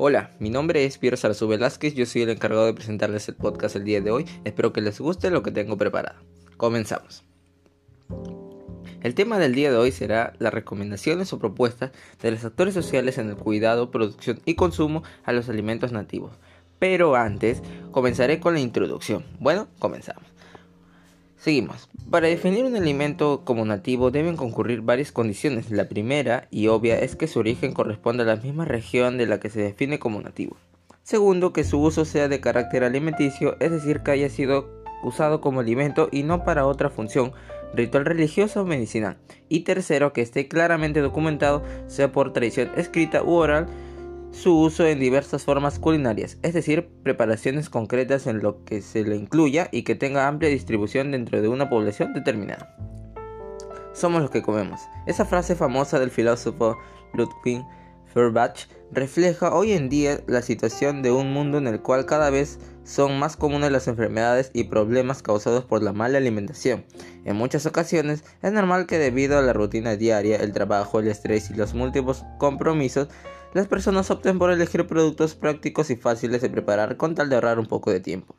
Hola, mi nombre es Piero Sarazú Velázquez, yo soy el encargado de presentarles el podcast el día de hoy. Espero que les guste lo que tengo preparado. Comenzamos. El tema del día de hoy será las recomendaciones o propuestas de los actores sociales en el cuidado, producción y consumo a los alimentos nativos. Pero antes, comenzaré con la introducción. Bueno, comenzamos. Seguimos. Para definir un alimento como nativo deben concurrir varias condiciones. La primera y obvia es que su origen corresponda a la misma región de la que se define como nativo. Segundo, que su uso sea de carácter alimenticio, es decir, que haya sido usado como alimento y no para otra función, ritual religiosa o medicinal. Y tercero, que esté claramente documentado, sea por tradición escrita u oral, su uso en diversas formas culinarias, es decir, preparaciones concretas en lo que se le incluya y que tenga amplia distribución dentro de una población determinada. Somos los que comemos. Esa frase famosa del filósofo Ludwig Feuerbach refleja hoy en día la situación de un mundo en el cual cada vez son más comunes las enfermedades y problemas causados por la mala alimentación. En muchas ocasiones es normal que debido a la rutina diaria, el trabajo, el estrés y los múltiples compromisos, las personas opten por elegir productos prácticos y fáciles de preparar con tal de ahorrar un poco de tiempo,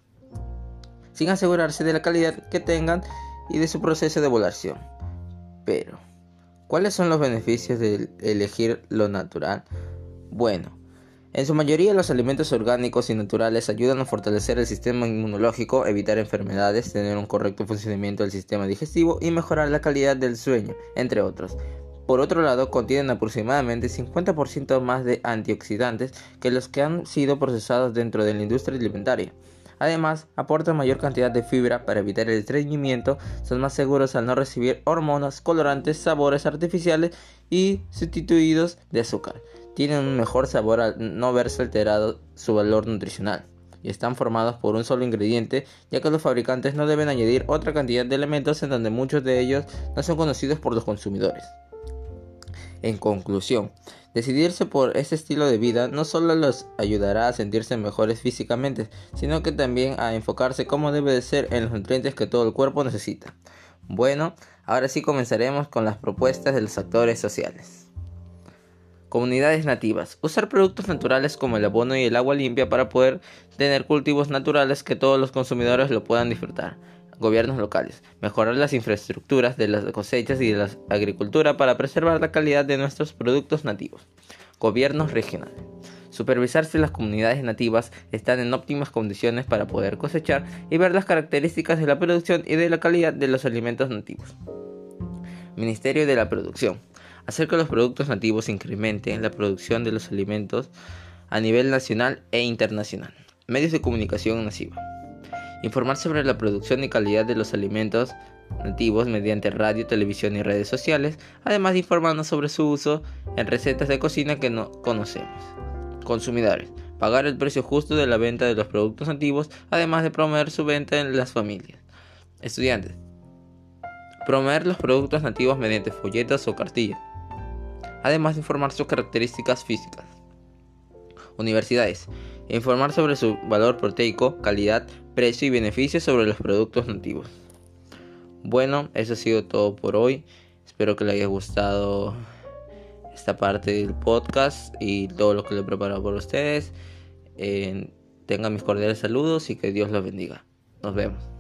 sin asegurarse de la calidad que tengan y de su proceso de evaluación. Pero, ¿cuáles son los beneficios de elegir lo natural? Bueno, en su mayoría los alimentos orgánicos y naturales ayudan a fortalecer el sistema inmunológico, evitar enfermedades, tener un correcto funcionamiento del sistema digestivo y mejorar la calidad del sueño, entre otros. Por otro lado, contienen aproximadamente 50% más de antioxidantes que los que han sido procesados dentro de la industria alimentaria. Además, aportan mayor cantidad de fibra para evitar el estreñimiento, son más seguros al no recibir hormonas, colorantes, sabores artificiales y sustituidos de azúcar. Tienen un mejor sabor al no verse alterado su valor nutricional y están formados por un solo ingrediente, ya que los fabricantes no deben añadir otra cantidad de elementos en donde muchos de ellos no son conocidos por los consumidores. En conclusión, decidirse por este estilo de vida no solo los ayudará a sentirse mejores físicamente, sino que también a enfocarse como debe de ser en los nutrientes que todo el cuerpo necesita. Bueno, ahora sí comenzaremos con las propuestas de los actores sociales. Comunidades nativas. Usar productos naturales como el abono y el agua limpia para poder tener cultivos naturales que todos los consumidores lo puedan disfrutar gobiernos locales, mejorar las infraestructuras de las cosechas y de la agricultura para preservar la calidad de nuestros productos nativos, gobiernos regionales. Supervisar si las comunidades nativas están en óptimas condiciones para poder cosechar y ver las características de la producción y de la calidad de los alimentos nativos. Ministerio de la Producción. Hacer que los productos nativos incrementen la producción de los alimentos a nivel nacional e internacional. Medios de comunicación masiva informar sobre la producción y calidad de los alimentos nativos mediante radio, televisión y redes sociales, además de informarnos sobre su uso en recetas de cocina que no conocemos. Consumidores. Pagar el precio justo de la venta de los productos nativos, además de promover su venta en las familias. Estudiantes. Promover los productos nativos mediante folletos o cartillas, además de informar sus características físicas. Universidades. Informar sobre su valor proteico, calidad, precio y beneficios sobre los productos nativos. Bueno, eso ha sido todo por hoy. Espero que les haya gustado esta parte del podcast y todo lo que le he preparado por ustedes. Eh, tengan mis cordiales saludos y que Dios los bendiga. Nos vemos.